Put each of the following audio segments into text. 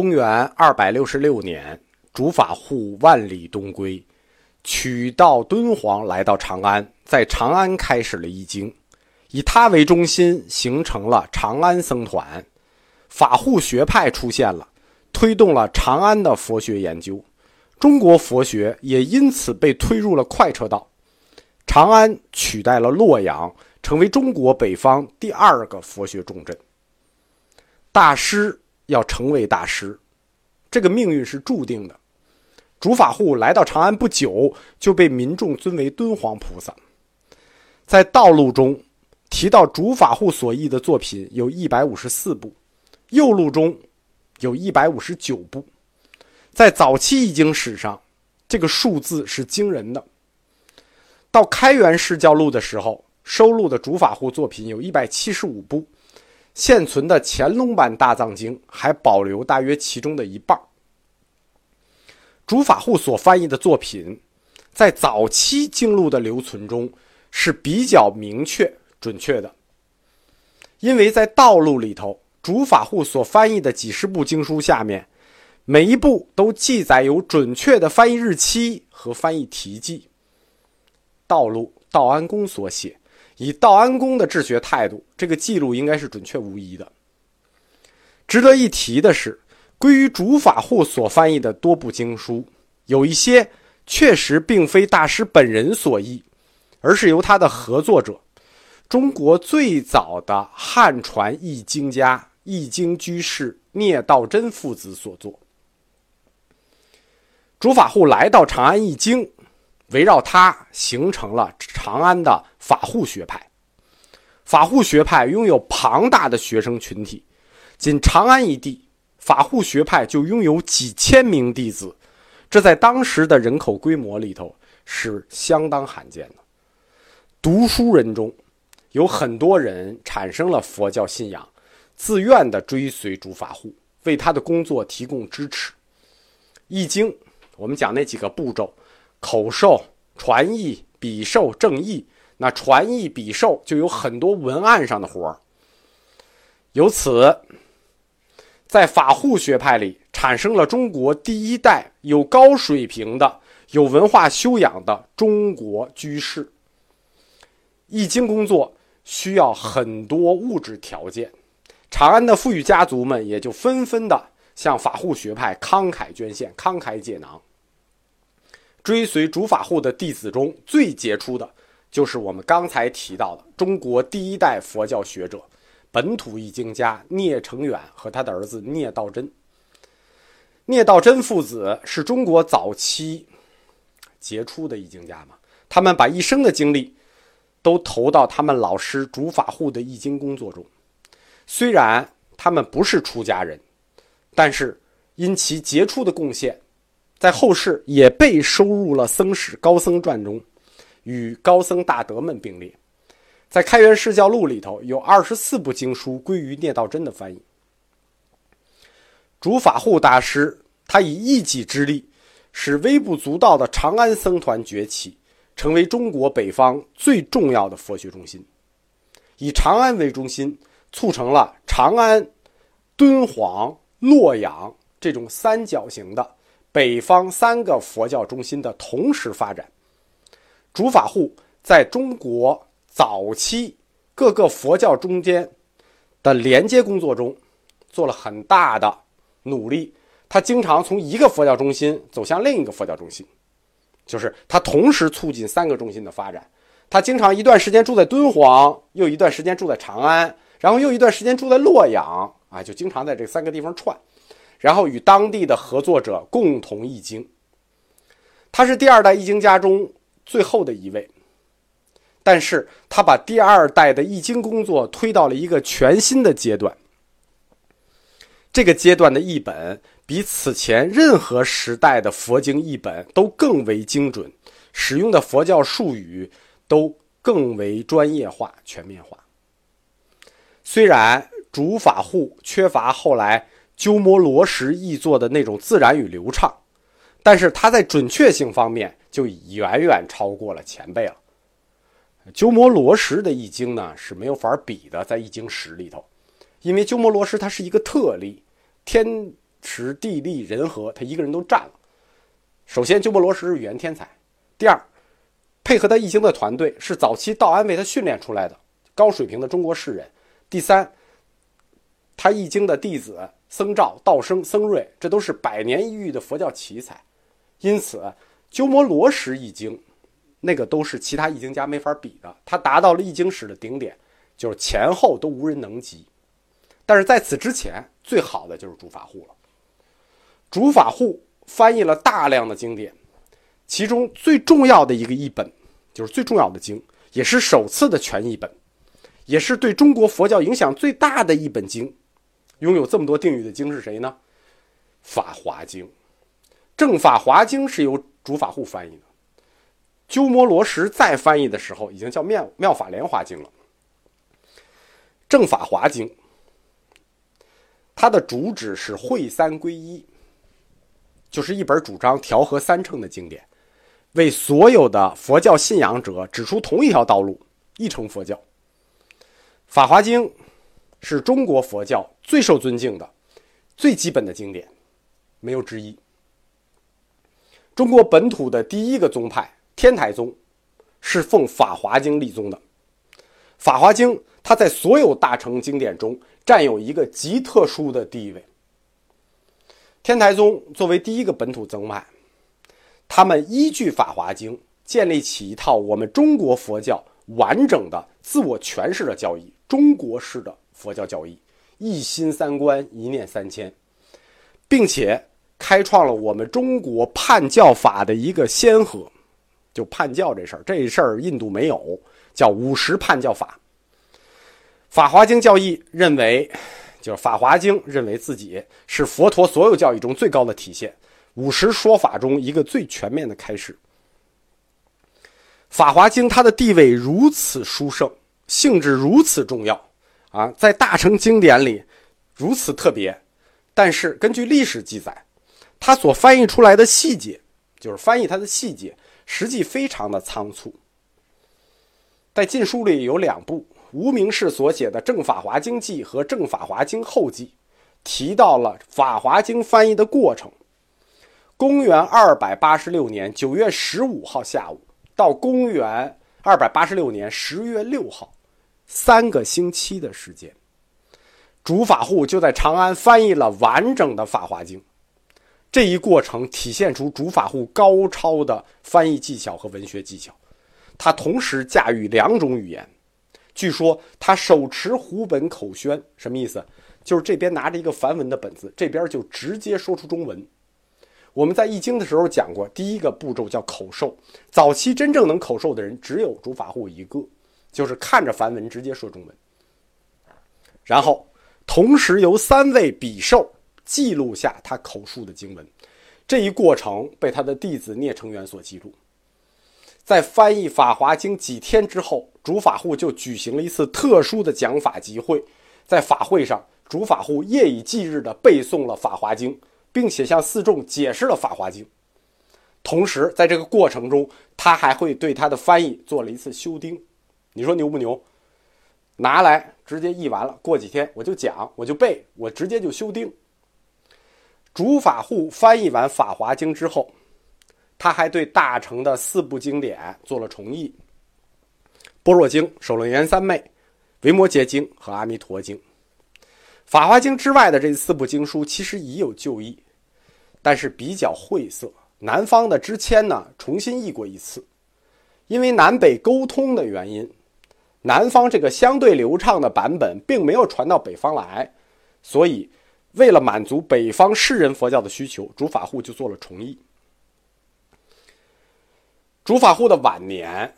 公元二百六十六年，主法护万里东归，取道敦煌，来到长安，在长安开始了易经，以他为中心，形成了长安僧团，法护学派出现了，推动了长安的佛学研究，中国佛学也因此被推入了快车道。长安取代了洛阳，成为中国北方第二个佛学重镇。大师要成为大师，这个命运是注定的。主法护来到长安不久，就被民众尊为敦煌菩萨。在道路中提到主法护所译的作品有一百五十四部，右路中有一百五十九部。在早期易经史上，这个数字是惊人的。到开元释教录的时候，收录的主法护作品有一百七十五部，现存的乾隆版大藏经还保留大约其中的一半。主法护所翻译的作品，在早期经录的留存中是比较明确准确的，因为在道路里头，主法护所翻译的几十部经书下面，每一部都记载有准确的翻译日期和翻译题记。道路道安公所写，以道安公的治学态度，这个记录应该是准确无疑的。值得一提的是，归于主法护所翻译的多部经书，有一些确实并非大师本人所译，而是由他的合作者——中国最早的汉传译经家、译经居士聂道真父子所作。主法护来到长安译经。围绕他形成了长安的法护学派。法护学派拥有庞大的学生群体，仅长安一地，法护学派就拥有几千名弟子，这在当时的人口规模里头是相当罕见的。读书人中有很多人产生了佛教信仰，自愿的追随主法护，为他的工作提供支持。易经，我们讲那几个步骤。口授、传译、笔授、正译，那传译、笔授就有很多文案上的活儿。由此，在法护学派里产生了中国第一代有高水平的、有文化修养的中国居士。易经工作需要很多物质条件，长安的富裕家族们也就纷纷的向法护学派慷慨捐献、慷慨解囊。追随主法护的弟子中最杰出的，就是我们刚才提到的中国第一代佛教学者、本土译经家聂成远和他的儿子聂道真。聂道真父子是中国早期杰出的译经家嘛？他们把一生的精力都投到他们老师主法护的译经工作中。虽然他们不是出家人，但是因其杰出的贡献。在后世也被收入了《僧史高僧传》中，与高僧大德们并列。在《开元释教录》里头有二十四部经书归于聂道真的翻译。主法护大师他以一己之力，使微不足道的长安僧团崛起，成为中国北方最重要的佛学中心。以长安为中心，促成了长安、敦煌、洛阳这种三角形的。北方三个佛教中心的同时发展，主法护在中国早期各个佛教中间的连接工作中做了很大的努力。他经常从一个佛教中心走向另一个佛教中心，就是他同时促进三个中心的发展。他经常一段时间住在敦煌，又一段时间住在长安，然后又一段时间住在洛阳，啊，就经常在这三个地方串。然后与当地的合作者共同译经。他是第二代译经家中最后的一位，但是他把第二代的译经工作推到了一个全新的阶段。这个阶段的译本比此前任何时代的佛经译本都更为精准，使用的佛教术语都更为专业化、全面化。虽然主法护缺乏后来。鸠摩罗什译作的那种自然与流畅，但是它在准确性方面就远远超过了前辈了。鸠摩罗什的译经呢是没有法比的，在译经史里头，因为鸠摩罗什他是一个特例，天时地利人和，他一个人都占了。首先，鸠摩罗什是语言天才；第二，配合他易经的团队是早期道安为他训练出来的高水平的中国士人；第三，他易经的弟子僧肇、道生、僧瑞，这都是百年一遇的佛教奇才。因此，鸠摩罗什译经，那个都是其他译经家没法比的。他达到了译经史的顶点，就是前后都无人能及。但是在此之前，最好的就是竺法护了。竺法护翻译了大量的经典，其中最重要的一个译本，就是最重要的经，也是首次的全译本，也是对中国佛教影响最大的一本经。拥有这么多定语的经是谁呢？《法华经》，《正法华经》是由竺法护翻译的。鸠摩罗什再翻译的时候，已经叫《妙妙法莲华经》了。《正法华经》，它的主旨是会三归一，就是一本主张调和三乘的经典，为所有的佛教信仰者指出同一条道路，一乘佛教。《法华经》。是中国佛教最受尊敬的、最基本的经典，没有之一。中国本土的第一个宗派天台宗，是奉《法华经》立宗的。《法华经》它在所有大乘经典中占有一个极特殊的地位。天台宗作为第一个本土宗派，他们依据《法华经》建立起一套我们中国佛教完整的自我诠释的教义，中国式的。佛教教义，一心三观，一念三千，并且开创了我们中国判教法的一个先河。就判教这事儿，这事儿印度没有，叫五十判教法。法华经教义认为，就是法华经认为自己是佛陀所有教义中最高的体现，五十说法中一个最全面的开始。法华经它的地位如此殊胜，性质如此重要。啊，在大乘经典里如此特别，但是根据历史记载，他所翻译出来的细节，就是翻译它的细节，实际非常的仓促。在禁书里有两部，无名氏所写的《正法华经记》和《正法华经后记》，提到了《法华经》翻译的过程。公元二百八十六年九月十五号下午到公元二百八十六年十月六号。三个星期的时间，竺法护就在长安翻译了完整的《法华经》。这一过程体现出竺法护高超的翻译技巧和文学技巧。他同时驾驭两种语言。据说他手持胡本口宣，什么意思？就是这边拿着一个梵文的本子，这边就直接说出中文。我们在译经的时候讲过，第一个步骤叫口授。早期真正能口授的人只有竺法护一个。就是看着梵文直接说中文，然后同时由三位比寿记录下他口述的经文，这一过程被他的弟子聂成元所记录。在翻译《法华经》几天之后，主法护就举行了一次特殊的讲法集会，在法会上，主法护夜以继日地背诵了《法华经》，并且向四众解释了《法华经》。同时，在这个过程中，他还会对他的翻译做了一次修订。你说牛不牛？拿来直接译完了，过几天我就讲，我就背，我直接就修订。竺法护翻译完《法华经》之后，他还对大乘的四部经典做了重译：《般若经》《首楞严三昧》《维摩诘经》和《阿弥陀经》。《法华经》之外的这四部经书其实已有旧译，但是比较晦涩。南方的知谦呢，重新译过一次，因为南北沟通的原因。南方这个相对流畅的版本并没有传到北方来，所以为了满足北方士人佛教的需求，竺法护就做了重译。竺法护的晚年，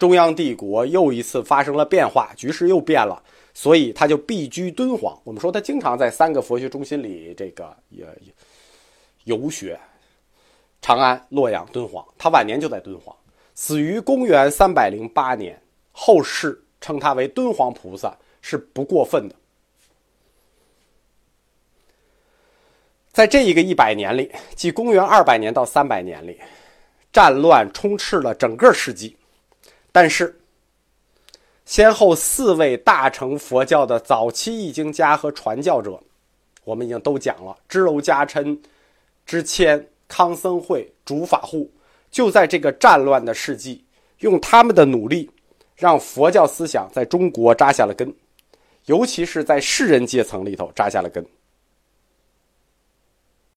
中央帝国又一次发生了变化，局势又变了，所以他就避居敦煌。我们说他经常在三个佛学中心里这个也游学，长安、洛阳、敦煌。他晚年就在敦煌。死于公元三百零八年，后世称他为敦煌菩萨是不过分的。在这一个一百年里，即公元二百年到三百年里，战乱充斥了整个世纪，但是，先后四位大乘佛教的早期译经家和传教者，我们已经都讲了，支娄迦琛、支谦、康僧会、竺法护，就在这个战乱的世纪，用他们的努力，让佛教思想在中国扎下了根，尤其是在士人阶层里头扎下了根。